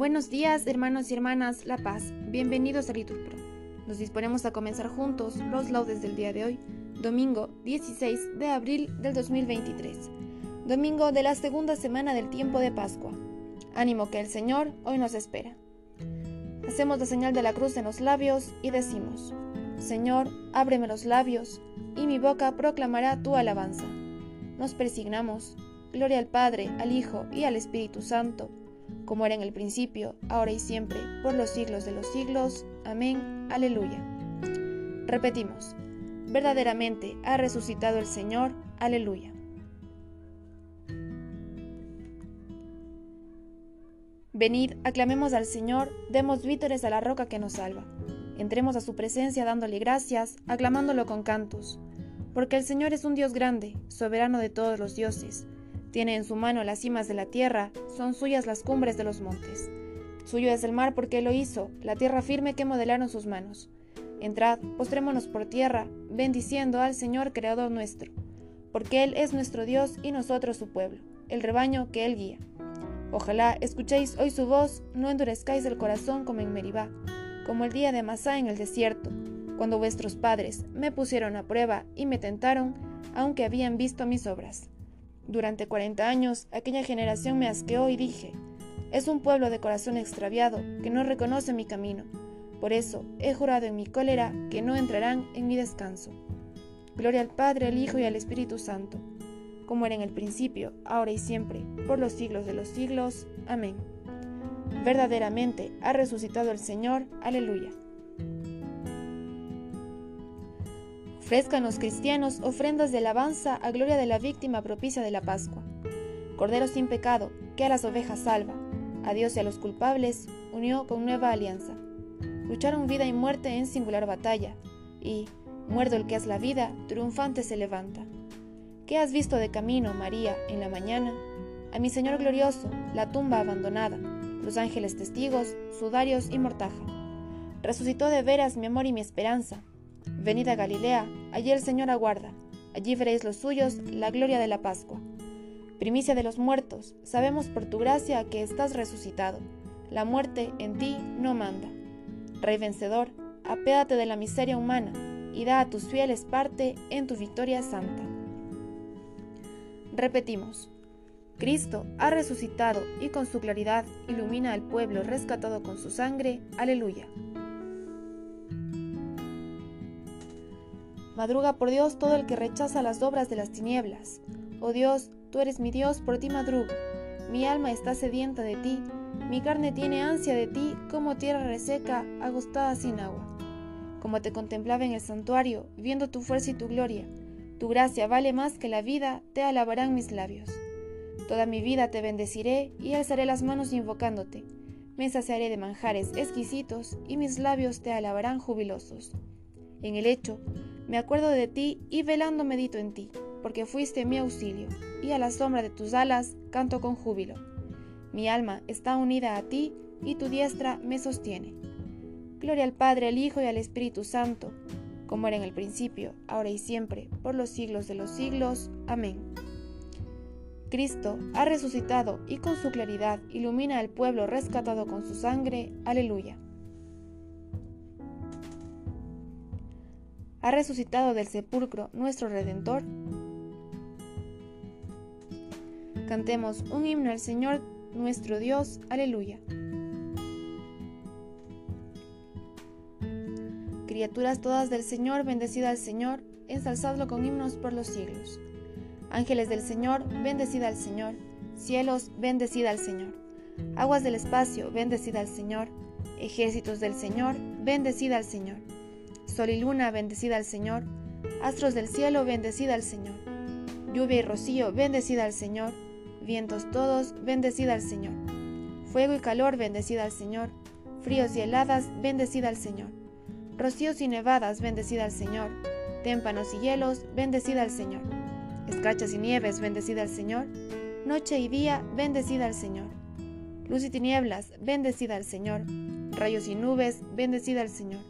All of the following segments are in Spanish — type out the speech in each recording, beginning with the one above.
Buenos días, hermanos y hermanas La Paz. Bienvenidos a Litur Pro. Nos disponemos a comenzar juntos los laudes del día de hoy, domingo 16 de abril del 2023, domingo de la segunda semana del tiempo de Pascua. Ánimo que el Señor hoy nos espera. Hacemos la señal de la cruz en los labios y decimos, Señor, ábreme los labios, y mi boca proclamará tu alabanza. Nos persignamos. Gloria al Padre, al Hijo y al Espíritu Santo como era en el principio, ahora y siempre, por los siglos de los siglos. Amén. Aleluya. Repetimos, verdaderamente ha resucitado el Señor. Aleluya. Venid, aclamemos al Señor, demos vítores a la roca que nos salva. Entremos a su presencia dándole gracias, aclamándolo con cantos. Porque el Señor es un Dios grande, soberano de todos los dioses tiene en su mano las cimas de la tierra, son suyas las cumbres de los montes. Suyo es el mar porque lo hizo, la tierra firme que modelaron sus manos. Entrad, postrémonos por tierra, bendiciendo al Señor Creador nuestro, porque Él es nuestro Dios y nosotros su pueblo, el rebaño que Él guía. Ojalá escuchéis hoy su voz, no endurezcáis el corazón como en Meribá, como el día de Masá en el desierto, cuando vuestros padres me pusieron a prueba y me tentaron, aunque habían visto mis obras. Durante 40 años, aquella generación me asqueó y dije, es un pueblo de corazón extraviado que no reconoce mi camino. Por eso he jurado en mi cólera que no entrarán en mi descanso. Gloria al Padre, al Hijo y al Espíritu Santo, como era en el principio, ahora y siempre, por los siglos de los siglos. Amén. Verdaderamente ha resucitado el Señor. Aleluya. Ofrezcan los cristianos ofrendas de alabanza a gloria de la víctima propicia de la Pascua. Cordero sin pecado, que a las ovejas salva, a Dios y a los culpables unió con nueva alianza. Lucharon vida y muerte en singular batalla, y, muerto el que es la vida, triunfante se levanta. ¿Qué has visto de camino, María, en la mañana? A mi Señor glorioso, la tumba abandonada, los ángeles testigos, sudarios y mortaja. Resucitó de veras mi amor y mi esperanza, Venid a Galilea, allí el Señor aguarda, allí veréis los suyos, la gloria de la Pascua. Primicia de los muertos, sabemos por tu gracia que estás resucitado, la muerte en ti no manda. Rey vencedor, apédate de la miseria humana y da a tus fieles parte en tu victoria santa. Repetimos, Cristo ha resucitado y con su claridad ilumina al pueblo rescatado con su sangre. Aleluya. Madruga por Dios todo el que rechaza las obras de las tinieblas. Oh Dios, tú eres mi Dios, por ti madrugo. Mi alma está sedienta de ti, mi carne tiene ansia de ti como tierra reseca, agostada sin agua. Como te contemplaba en el santuario, viendo tu fuerza y tu gloria, tu gracia vale más que la vida, te alabarán mis labios. Toda mi vida te bendeciré y alzaré las manos invocándote. Me saciaré de manjares exquisitos y mis labios te alabarán jubilosos. En el hecho, me acuerdo de ti y velando medito en ti, porque fuiste mi auxilio, y a la sombra de tus alas canto con júbilo. Mi alma está unida a ti y tu diestra me sostiene. Gloria al Padre, al Hijo y al Espíritu Santo, como era en el principio, ahora y siempre, por los siglos de los siglos. Amén. Cristo ha resucitado y con su claridad ilumina al pueblo rescatado con su sangre. Aleluya. Ha resucitado del sepulcro nuestro Redentor? Cantemos un himno al Señor nuestro Dios. Aleluya. Criaturas todas del Señor, bendecida al Señor, ensalzadlo con himnos por los siglos. Ángeles del Señor, bendecida al Señor. Cielos, bendecida al Señor. Aguas del espacio, bendecida al Señor. Ejércitos del Señor, bendecida al Señor. Sol y luna, bendecida al Señor. Astros del cielo, bendecida al Señor. Lluvia y rocío, bendecida al Señor. Vientos todos, bendecida al Señor. Fuego y calor, bendecida al Señor. Fríos y heladas, bendecida al Señor. Rocíos y nevadas, bendecida al Señor. Témpanos y hielos, bendecida al Señor. Escarchas y nieves, bendecida al Señor. Noche y día, bendecida al Señor. Luz y tinieblas, bendecida al Señor. Rayos y nubes, bendecida al Señor.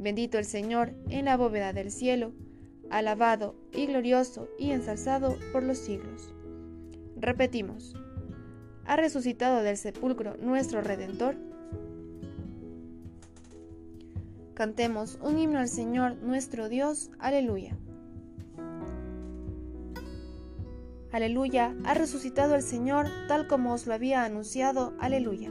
Bendito el Señor en la bóveda del cielo, alabado y glorioso y ensalzado por los siglos. Repetimos, ha resucitado del sepulcro nuestro Redentor, Cantemos un himno al Señor nuestro Dios. Aleluya. Aleluya, ha resucitado el Señor tal como os lo había anunciado. Aleluya.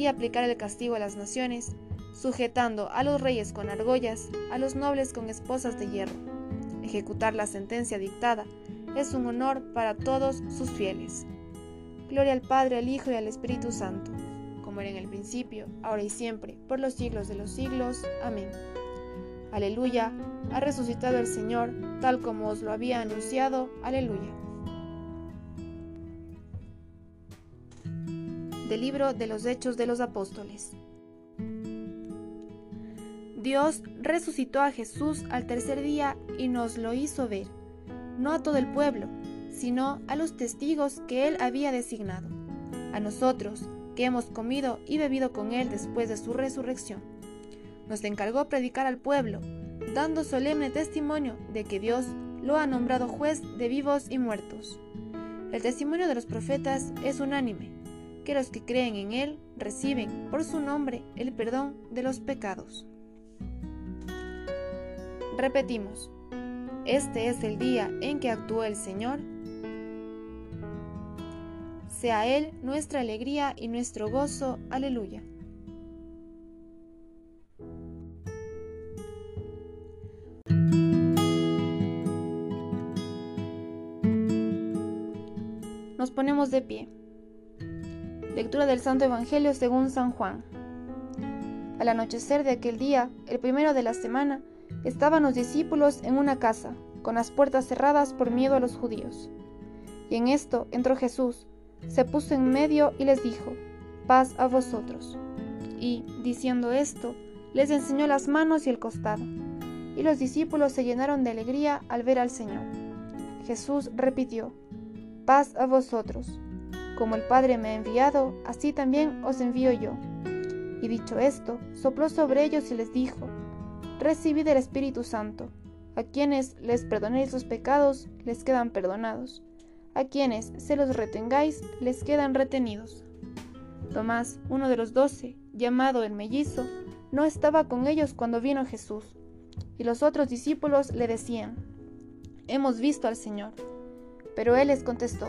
y aplicar el castigo a las naciones, sujetando a los reyes con argollas, a los nobles con esposas de hierro. Ejecutar la sentencia dictada es un honor para todos sus fieles. Gloria al Padre, al Hijo y al Espíritu Santo, como era en el principio, ahora y siempre, por los siglos de los siglos. Amén. Aleluya, ha resucitado el Señor, tal como os lo había anunciado. Aleluya. Del libro de los Hechos de los Apóstoles. Dios resucitó a Jesús al tercer día y nos lo hizo ver, no a todo el pueblo, sino a los testigos que él había designado, a nosotros, que hemos comido y bebido con él después de su resurrección. Nos encargó predicar al pueblo, dando solemne testimonio de que Dios lo ha nombrado juez de vivos y muertos. El testimonio de los profetas es unánime, que los que creen en Él reciben por su nombre el perdón de los pecados. Repetimos, este es el día en que actuó el Señor sea Él nuestra alegría y nuestro gozo. Aleluya. Nos ponemos de pie. Lectura del Santo Evangelio según San Juan. Al anochecer de aquel día, el primero de la semana, estaban los discípulos en una casa, con las puertas cerradas por miedo a los judíos. Y en esto entró Jesús, se puso en medio y les dijo, paz a vosotros. Y, diciendo esto, les enseñó las manos y el costado. Y los discípulos se llenaron de alegría al ver al Señor. Jesús repitió, paz a vosotros. Como el Padre me ha enviado, así también os envío yo. Y dicho esto, sopló sobre ellos y les dijo, Recibid el Espíritu Santo. A quienes les perdonéis los pecados, les quedan perdonados a quienes se los retengáis les quedan retenidos. Tomás, uno de los doce, llamado el mellizo, no estaba con ellos cuando vino Jesús, y los otros discípulos le decían, Hemos visto al Señor. Pero él les contestó,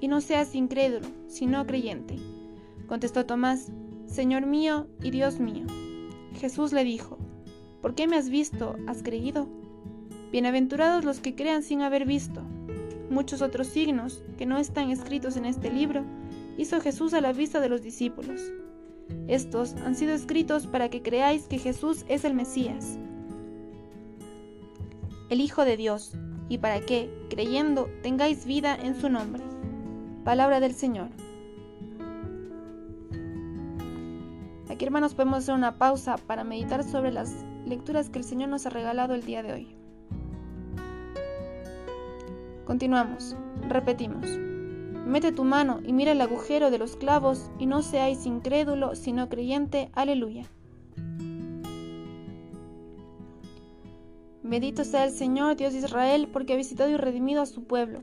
y no seas incrédulo, sino creyente. Contestó Tomás, Señor mío y Dios mío. Jesús le dijo, ¿por qué me has visto, has creído? Bienaventurados los que crean sin haber visto. Muchos otros signos, que no están escritos en este libro, hizo Jesús a la vista de los discípulos. Estos han sido escritos para que creáis que Jesús es el Mesías, el Hijo de Dios, y para que, creyendo, tengáis vida en su nombre. Palabra del Señor. Aquí hermanos podemos hacer una pausa para meditar sobre las lecturas que el Señor nos ha regalado el día de hoy. Continuamos, repetimos. Mete tu mano y mira el agujero de los clavos y no seáis incrédulo, sino creyente. Aleluya. Bendito sea el Señor, Dios de Israel, porque ha visitado y redimido a su pueblo,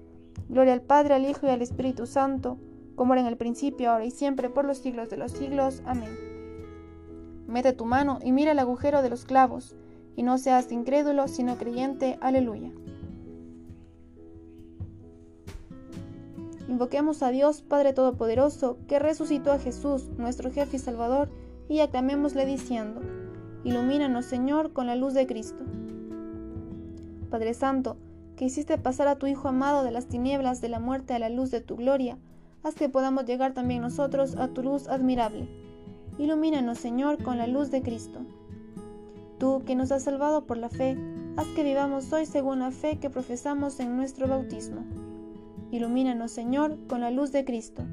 Gloria al Padre, al Hijo y al Espíritu Santo, como era en el principio, ahora y siempre, por los siglos de los siglos. Amén. Mete tu mano y mira el agujero de los clavos, y no seas incrédulo, sino creyente. Aleluya. Invoquemos a Dios Padre Todopoderoso, que resucitó a Jesús, nuestro jefe y Salvador, y aclamémosle diciendo, Ilumínanos, Señor, con la luz de Cristo. Padre Santo, que hiciste pasar a tu Hijo amado de las tinieblas de la muerte a la luz de tu gloria, haz que podamos llegar también nosotros a tu luz admirable. Ilumínanos, Señor, con la luz de Cristo. Tú, que nos has salvado por la fe, haz que vivamos hoy según la fe que profesamos en nuestro bautismo. Ilumínanos, Señor, con la luz de Cristo.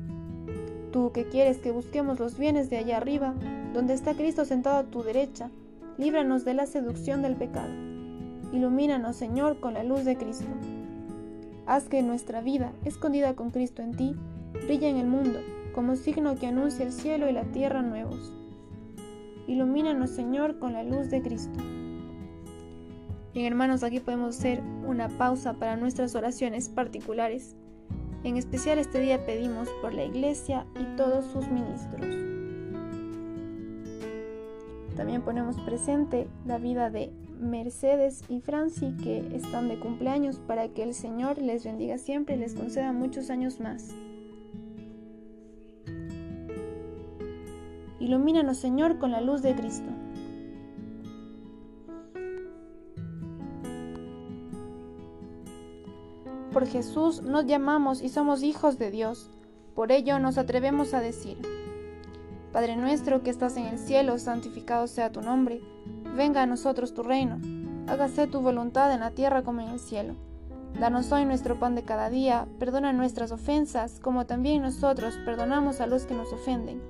Tú, que quieres que busquemos los bienes de allá arriba, donde está Cristo sentado a tu derecha, líbranos de la seducción del pecado. Ilumínanos, Señor, con la luz de Cristo. Haz que nuestra vida, escondida con Cristo en ti, brille en el mundo, como signo que anuncia el cielo y la tierra nuevos. Ilumínanos, Señor, con la luz de Cristo. Bien, hermanos, aquí podemos hacer una pausa para nuestras oraciones particulares. En especial este día pedimos por la Iglesia y todos sus ministros. También ponemos presente la vida de Mercedes y Franci que están de cumpleaños para que el Señor les bendiga siempre y les conceda muchos años más. Ilumínanos Señor con la luz de Cristo. Por Jesús nos llamamos y somos hijos de Dios. Por ello nos atrevemos a decir, Padre nuestro que estás en el cielo, santificado sea tu nombre, venga a nosotros tu reino, hágase tu voluntad en la tierra como en el cielo. Danos hoy nuestro pan de cada día, perdona nuestras ofensas, como también nosotros perdonamos a los que nos ofenden.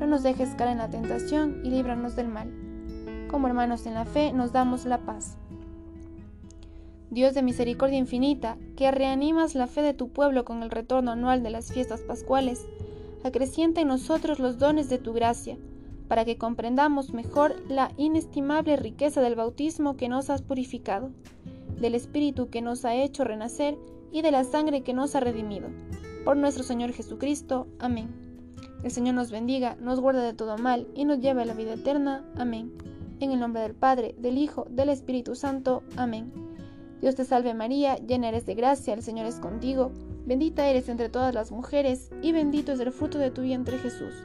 No nos dejes caer en la tentación y líbranos del mal. Como hermanos en la fe, nos damos la paz. Dios de misericordia infinita, que reanimas la fe de tu pueblo con el retorno anual de las fiestas pascuales, acrecienta en nosotros los dones de tu gracia, para que comprendamos mejor la inestimable riqueza del bautismo que nos has purificado, del Espíritu que nos ha hecho renacer y de la sangre que nos ha redimido. Por nuestro Señor Jesucristo. Amén. El Señor nos bendiga, nos guarda de todo mal y nos lleve a la vida eterna. Amén. En el nombre del Padre, del Hijo, del Espíritu Santo. Amén. Dios te salve María, llena eres de gracia, el Señor es contigo. Bendita eres entre todas las mujeres, y bendito es el fruto de tu vientre Jesús.